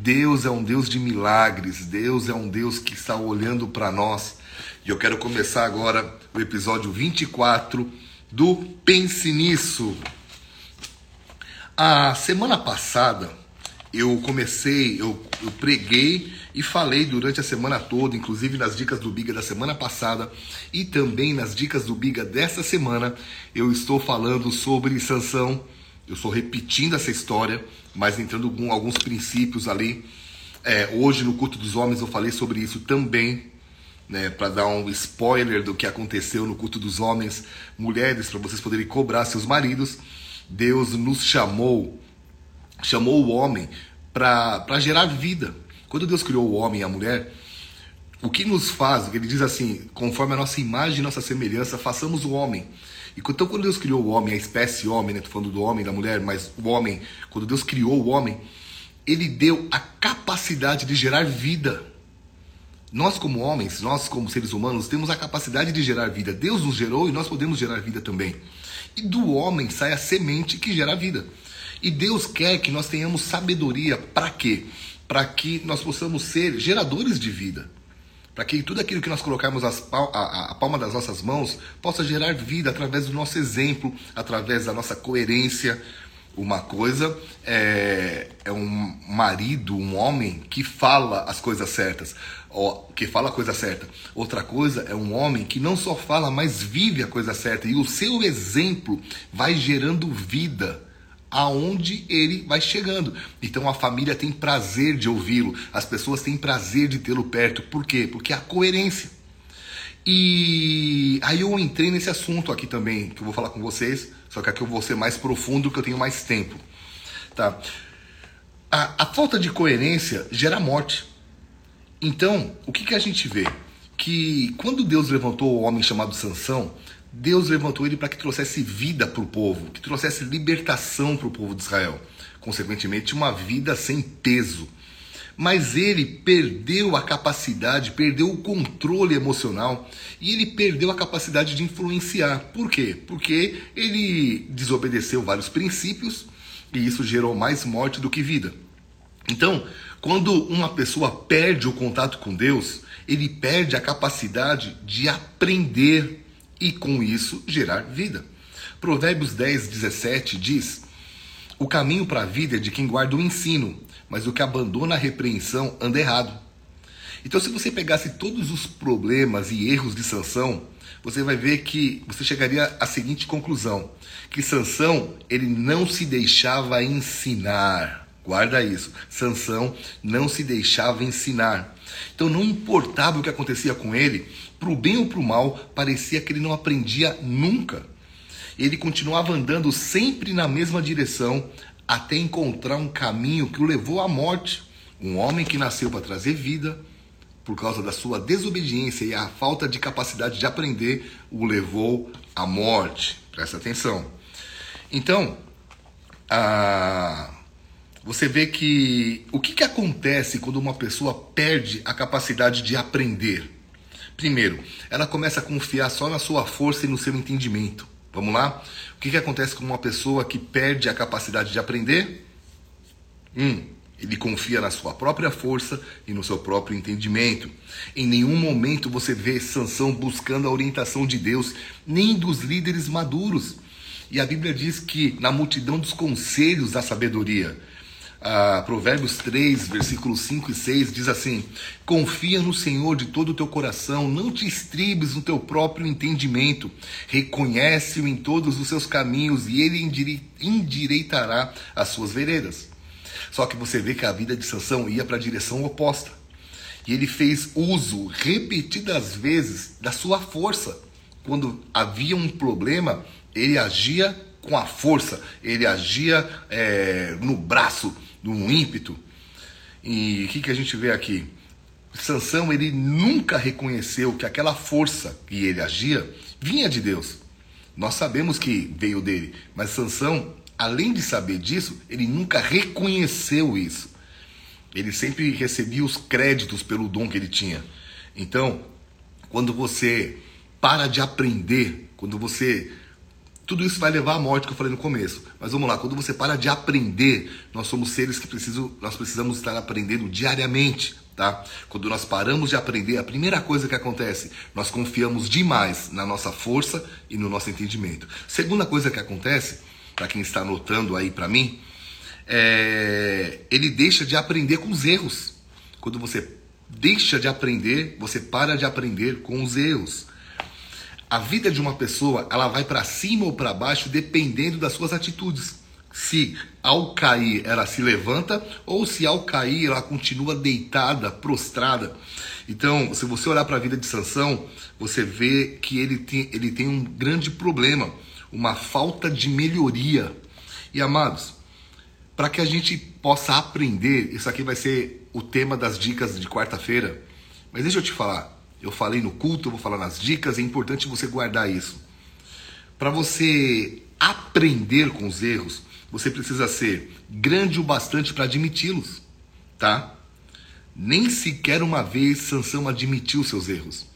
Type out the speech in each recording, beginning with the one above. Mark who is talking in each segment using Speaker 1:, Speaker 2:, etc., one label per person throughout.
Speaker 1: Deus é um Deus de milagres, Deus é um Deus que está olhando para nós. E eu quero começar agora o episódio 24 do Pense Nisso. A semana passada eu comecei, eu, eu preguei e falei durante a semana toda, inclusive nas dicas do Biga da semana passada e também nas dicas do Biga dessa semana, eu estou falando sobre Sansão eu estou repetindo essa história, mas entrando com alguns princípios ali. É, hoje no culto dos homens eu falei sobre isso também, né, para dar um spoiler do que aconteceu no culto dos homens, mulheres, para vocês poderem cobrar seus maridos. Deus nos chamou, chamou o homem para gerar vida. Quando Deus criou o homem e a mulher, o que nos faz, ele diz assim, conforme a nossa imagem e nossa semelhança, façamos o homem. Então, quando Deus criou o homem, a espécie homem, né? Tô falando do homem, da mulher, mas o homem, quando Deus criou o homem, ele deu a capacidade de gerar vida. Nós, como homens, nós, como seres humanos, temos a capacidade de gerar vida. Deus nos gerou e nós podemos gerar vida também. E do homem sai a semente que gera vida. E Deus quer que nós tenhamos sabedoria para quê? Para que nós possamos ser geradores de vida para que tudo aquilo que nós colocarmos as, a, a, palma das nossas mãos possa gerar vida através do nosso exemplo, através da nossa coerência. Uma coisa é, é um marido, um homem que fala as coisas certas, ó, que fala a coisa certa. Outra coisa é um homem que não só fala, mas vive a coisa certa. E o seu exemplo vai gerando vida aonde ele vai chegando. Então a família tem prazer de ouvi-lo, as pessoas têm prazer de tê-lo perto. Por quê? Porque a coerência. E aí eu entrei nesse assunto aqui também, que eu vou falar com vocês, só que aqui eu vou ser mais profundo, que eu tenho mais tempo. Tá? A, a falta de coerência gera morte. Então, o que, que a gente vê? Que quando Deus levantou o homem chamado Sansão, Deus levantou ele para que trouxesse vida para o povo, que trouxesse libertação para o povo de Israel. Consequentemente, uma vida sem peso. Mas ele perdeu a capacidade, perdeu o controle emocional e ele perdeu a capacidade de influenciar. Por quê? Porque ele desobedeceu vários princípios e isso gerou mais morte do que vida. Então, quando uma pessoa perde o contato com Deus, ele perde a capacidade de aprender e com isso gerar vida. Provérbios 10, 17 diz: O caminho para a vida é de quem guarda o ensino, mas o que abandona a repreensão anda errado. Então, se você pegasse todos os problemas e erros de Sansão, você vai ver que você chegaria à seguinte conclusão: que Sansão ele não se deixava ensinar. Guarda isso. Sansão não se deixava ensinar. Então não importava o que acontecia com ele, para o bem ou para o mal, parecia que ele não aprendia nunca. Ele continuava andando sempre na mesma direção até encontrar um caminho que o levou à morte. Um homem que nasceu para trazer vida, por causa da sua desobediência e a falta de capacidade de aprender, o levou à morte. Presta atenção. Então, a você vê que o que, que acontece quando uma pessoa perde a capacidade de aprender? Primeiro, ela começa a confiar só na sua força e no seu entendimento. Vamos lá? O que, que acontece com uma pessoa que perde a capacidade de aprender? Um, ele confia na sua própria força e no seu próprio entendimento. Em nenhum momento você vê Sansão buscando a orientação de Deus, nem dos líderes maduros. E a Bíblia diz que na multidão dos conselhos da sabedoria, ah, Provérbios 3, versículos 5 e 6 diz assim: Confia no Senhor de todo o teu coração, não te estribes no teu próprio entendimento, reconhece-o em todos os seus caminhos e ele endireitará as suas veredas. Só que você vê que a vida de Sansão ia para a direção oposta. E ele fez uso repetidas vezes da sua força. Quando havia um problema, ele agia com a força, ele agia é, no braço, num ímpeto. E o que, que a gente vê aqui? Sansão ele nunca reconheceu que aquela força que ele agia vinha de Deus. Nós sabemos que veio dele, mas Sansão, além de saber disso, ele nunca reconheceu isso. Ele sempre recebia os créditos pelo dom que ele tinha. Então, quando você para de aprender, quando você Tudo isso vai levar à morte que eu falei no começo. Mas vamos lá, quando você para de aprender, nós somos seres que precisam, nós precisamos estar aprendendo diariamente, tá? Quando nós paramos de aprender, a primeira coisa que acontece, nós confiamos demais na nossa força e no nosso entendimento. Segunda coisa que acontece, para quem está anotando aí para mim, é, ele deixa de aprender com os erros. Quando você deixa de aprender, você para de aprender com os erros. A vida de uma pessoa, ela vai para cima ou para baixo dependendo das suas atitudes. Se ao cair ela se levanta ou se ao cair ela continua deitada, prostrada. Então, se você olhar para a vida de Sansão, você vê que ele tem, ele tem um grande problema, uma falta de melhoria. E amados, para que a gente possa aprender, isso aqui vai ser o tema das dicas de quarta-feira. Mas deixa eu te falar, eu falei no culto, eu vou falar nas dicas, é importante você guardar isso. Para você aprender com os erros, você precisa ser grande o bastante para admiti-los, tá? Nem sequer uma vez Sansão admitiu seus erros.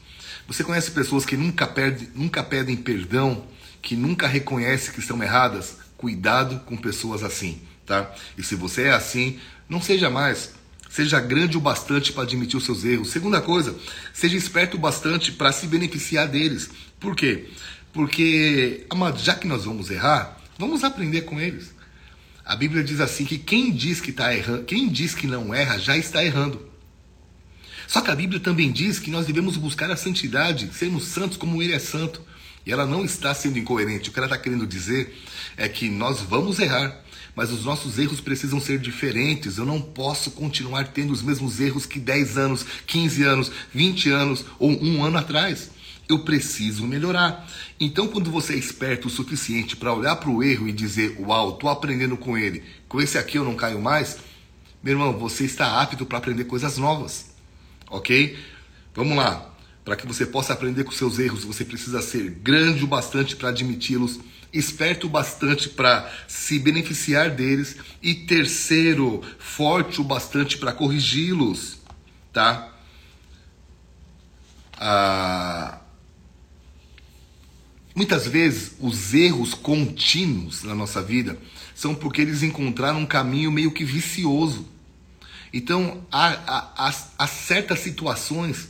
Speaker 1: Você conhece pessoas que nunca, perde, nunca pedem perdão, que nunca reconhecem que estão erradas? Cuidado com pessoas assim, tá? E se você é assim, não seja mais. Seja grande o bastante para admitir os seus erros. Segunda coisa, seja esperto o bastante para se beneficiar deles. Por quê? Porque, amado, já que nós vamos errar, vamos aprender com eles. A Bíblia diz assim que quem diz que está errando, quem diz que não erra, já está errando. Só que a Bíblia também diz que nós devemos buscar a santidade, sermos santos como Ele é santo. E ela não está sendo incoerente. O que ela está querendo dizer é que nós vamos errar mas os nossos erros precisam ser diferentes. Eu não posso continuar tendo os mesmos erros que 10 anos, 15 anos, 20 anos ou um ano atrás. Eu preciso melhorar. Então, quando você é esperto o suficiente para olhar para o erro e dizer, uau, estou aprendendo com ele, com esse aqui eu não caio mais, meu irmão, você está apto para aprender coisas novas. Ok? Vamos lá. Para que você possa aprender com seus erros, você precisa ser grande o bastante para admiti-los esperto bastante para se beneficiar deles e terceiro, forte o bastante para corrigi-los, tá? Ah, muitas vezes os erros contínuos na nossa vida são porque eles encontraram um caminho meio que vicioso. Então há, há, há, há certas situações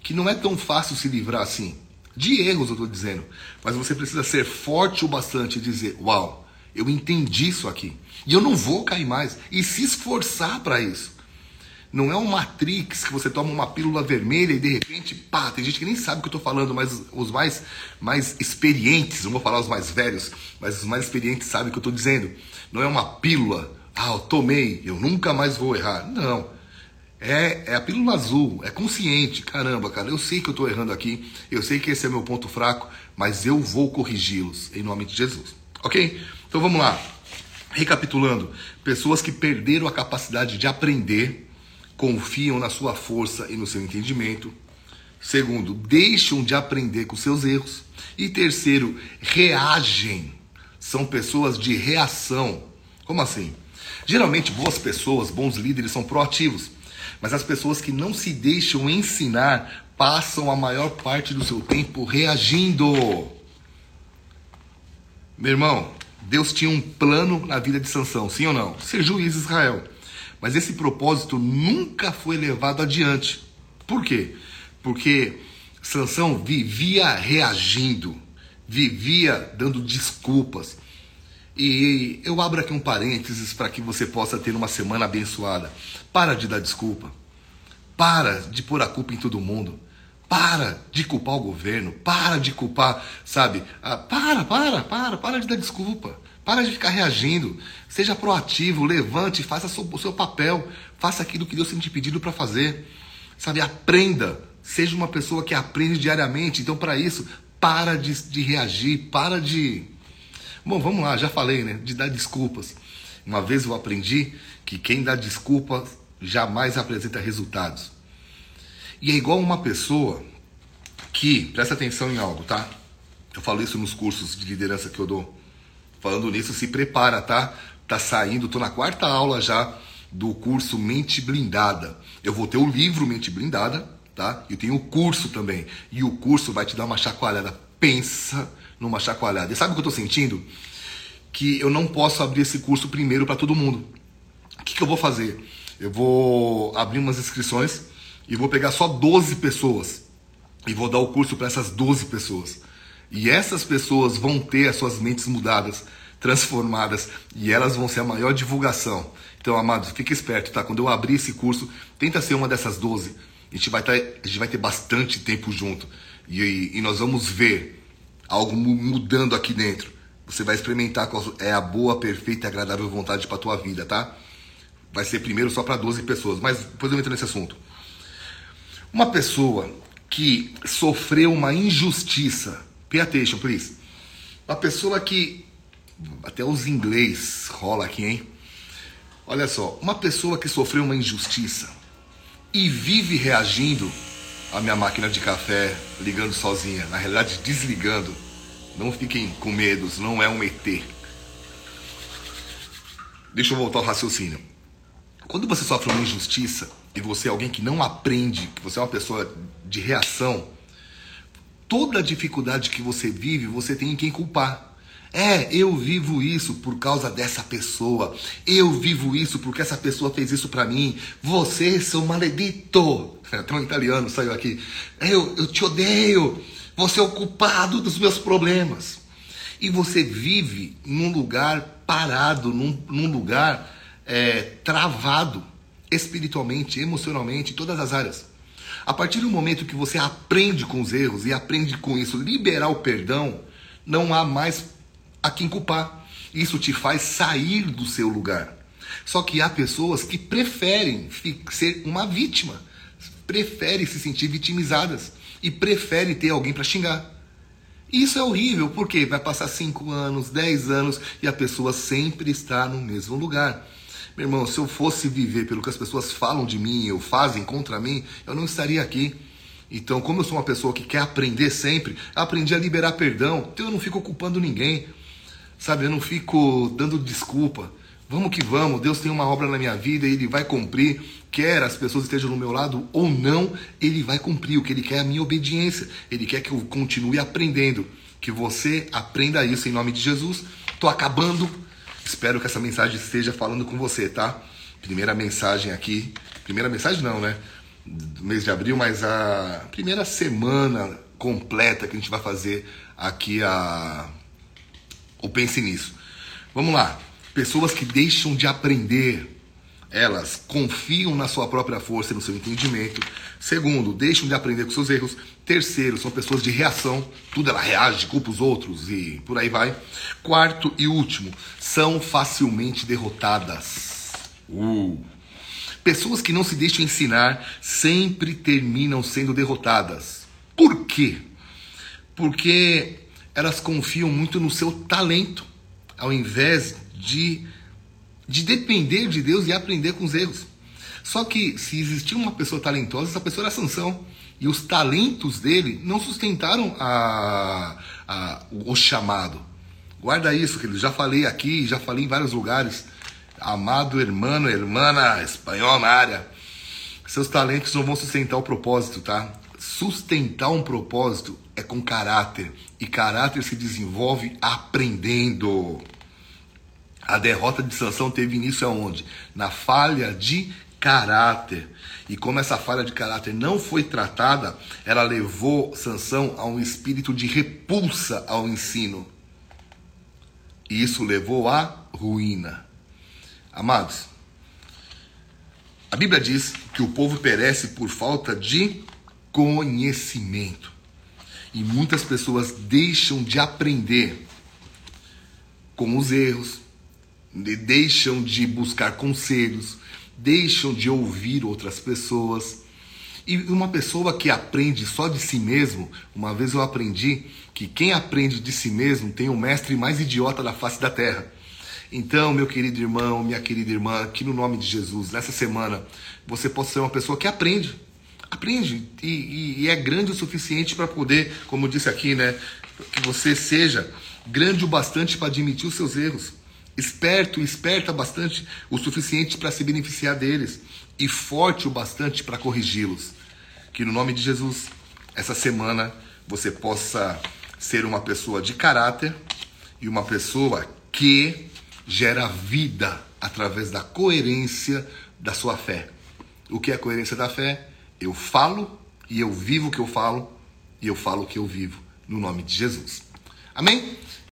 Speaker 1: que não é tão fácil se livrar assim. De erros, eu estou dizendo. Mas você precisa ser forte o bastante e dizer: Uau, eu entendi isso aqui. E eu não vou cair mais. E se esforçar para isso. Não é um Matrix que você toma uma pílula vermelha e de repente, pá, tem gente que nem sabe o que eu estou falando, mas os mais, mais experientes, não vou falar os mais velhos, mas os mais experientes sabem o que eu estou dizendo. Não é uma pílula, ah, eu tomei, eu nunca mais vou errar. Não. É, é a pílula azul, é consciente. Caramba, cara, eu sei que eu estou errando aqui, eu sei que esse é meu ponto fraco, mas eu vou corrigi-los em nome de Jesus. Ok? Então vamos lá. Recapitulando: pessoas que perderam a capacidade de aprender, confiam na sua força e no seu entendimento. Segundo, deixam de aprender com seus erros. E terceiro, reagem. São pessoas de reação. Como assim? Geralmente, boas pessoas, bons líderes são proativos mas as pessoas que não se deixam ensinar passam a maior parte do seu tempo reagindo. Meu irmão, Deus tinha um plano na vida de Sansão, sim ou não? Ser juiz de Israel. Mas esse propósito nunca foi levado adiante. Por quê? Porque Sansão vivia reagindo, vivia dando desculpas. E eu abro aqui um parênteses para que você possa ter uma semana abençoada. Para de dar desculpa. Para de pôr a culpa em todo mundo. Para de culpar o governo. Para de culpar, sabe? Ah, para, para, para, para de dar desculpa. Para de ficar reagindo. Seja proativo, levante, faça o seu papel. Faça aquilo que Deus tem te pedido para fazer. Sabe? Aprenda. Seja uma pessoa que aprende diariamente. Então, para isso, para de, de reagir, para de. Bom, vamos lá, já falei, né? De dar desculpas. Uma vez eu aprendi que quem dá desculpas jamais apresenta resultados. E é igual uma pessoa que, presta atenção em algo, tá? Eu falo isso nos cursos de liderança que eu dou. Falando nisso, se prepara, tá? Tá saindo, tô na quarta aula já do curso Mente Blindada. Eu vou ter o livro Mente Blindada, tá? E tenho o curso também. E o curso vai te dar uma chacoalhada. pensa numa chacoalhada. E sabe o que eu estou sentindo? Que eu não posso abrir esse curso primeiro para todo mundo. O que, que eu vou fazer? Eu vou abrir umas inscrições e vou pegar só 12 pessoas e vou dar o curso para essas 12 pessoas. E essas pessoas vão ter as suas mentes mudadas, transformadas, e elas vão ser a maior divulgação. Então, amados, fique esperto, tá? Quando eu abrir esse curso, tenta ser uma dessas 12. A gente vai, ter, tá, a gente vai ter bastante tempo junto. E, e nós vamos ver algo mudando aqui dentro. Você vai experimentar qual é a boa, perfeita e agradável vontade para tua vida, tá? Vai ser primeiro só para 12 pessoas, mas depois eu entro nesse assunto. Uma pessoa que sofreu uma injustiça, pay attention, please. Uma pessoa que até os inglês rola aqui, hein? Olha só, uma pessoa que sofreu uma injustiça e vive reagindo à minha máquina de café ligando sozinha, na realidade desligando. Não fiquem com medos, não é um ET. Deixa eu voltar ao raciocínio. Quando você sofre uma injustiça e você é alguém que não aprende, que você é uma pessoa de reação, toda dificuldade que você vive, você tem quem culpar. É, eu vivo isso por causa dessa pessoa. Eu vivo isso porque essa pessoa fez isso para mim. Você, seu maledito. Até um italiano saiu aqui. Eu, eu te odeio. Você é o culpado dos meus problemas. E você vive num lugar parado, num, num lugar é, travado espiritualmente, emocionalmente, em todas as áreas. A partir do momento que você aprende com os erros e aprende com isso, liberar o perdão, não há mais a quem culpar. Isso te faz sair do seu lugar. Só que há pessoas que preferem ser uma vítima, preferem se sentir vitimizadas e preferem ter alguém para xingar. Isso é horrível, porque vai passar 5 anos, 10 anos e a pessoa sempre está no mesmo lugar. Meu irmão, se eu fosse viver pelo que as pessoas falam de mim ou fazem contra mim, eu não estaria aqui. Então, como eu sou uma pessoa que quer aprender sempre, aprendi a liberar perdão, então eu não fico culpando ninguém. Sabe, eu não fico dando desculpa. Vamos que vamos, Deus tem uma obra na minha vida e Ele vai cumprir. Quer as pessoas estejam no meu lado ou não, Ele vai cumprir. O que Ele quer é a minha obediência. Ele quer que eu continue aprendendo. Que você aprenda isso em nome de Jesus. Estou acabando. Espero que essa mensagem esteja falando com você, tá? Primeira mensagem aqui. Primeira mensagem não, né? Do mês de abril, mas a primeira semana completa que a gente vai fazer aqui a ou pense nisso. Vamos lá. Pessoas que deixam de aprender, elas confiam na sua própria força e no seu entendimento. Segundo, deixam de aprender com seus erros. Terceiro, são pessoas de reação, tudo ela reage, culpa os outros e por aí vai. Quarto e último, são facilmente derrotadas. Uh. Pessoas que não se deixam ensinar sempre terminam sendo derrotadas. Por quê? Porque elas confiam muito no seu talento, ao invés de, de depender de Deus e aprender com os erros. Só que se existia uma pessoa talentosa, essa pessoa era Sansão. E os talentos dele não sustentaram a, a, o chamado. Guarda isso, que já falei aqui, já falei em vários lugares. Amado hermano, hermana, espanhol na área. Seus talentos não vão sustentar o propósito, tá? Sustentar um propósito é com caráter. E caráter se desenvolve aprendendo. A derrota de Sansão teve início aonde? Na falha de caráter. E como essa falha de caráter não foi tratada, ela levou Sansão a um espírito de repulsa ao ensino. E isso levou à ruína. Amados, a Bíblia diz que o povo perece por falta de conhecimento. E muitas pessoas deixam de aprender com os erros, deixam de buscar conselhos, deixam de ouvir outras pessoas. E uma pessoa que aprende só de si mesmo, uma vez eu aprendi que quem aprende de si mesmo tem o mestre mais idiota da face da terra. Então, meu querido irmão, minha querida irmã, que no nome de Jesus, nessa semana, você possa ser uma pessoa que aprende Aprende e, e, e é grande o suficiente para poder, como disse aqui, né? Que você seja grande o bastante para admitir os seus erros, esperto esperta bastante o suficiente para se beneficiar deles e forte o bastante para corrigi-los. Que no nome de Jesus, essa semana você possa ser uma pessoa de caráter e uma pessoa que gera vida através da coerência da sua fé. O que é a coerência da fé? Eu falo e eu vivo o que eu falo e eu falo o que eu vivo no nome de Jesus. Amém?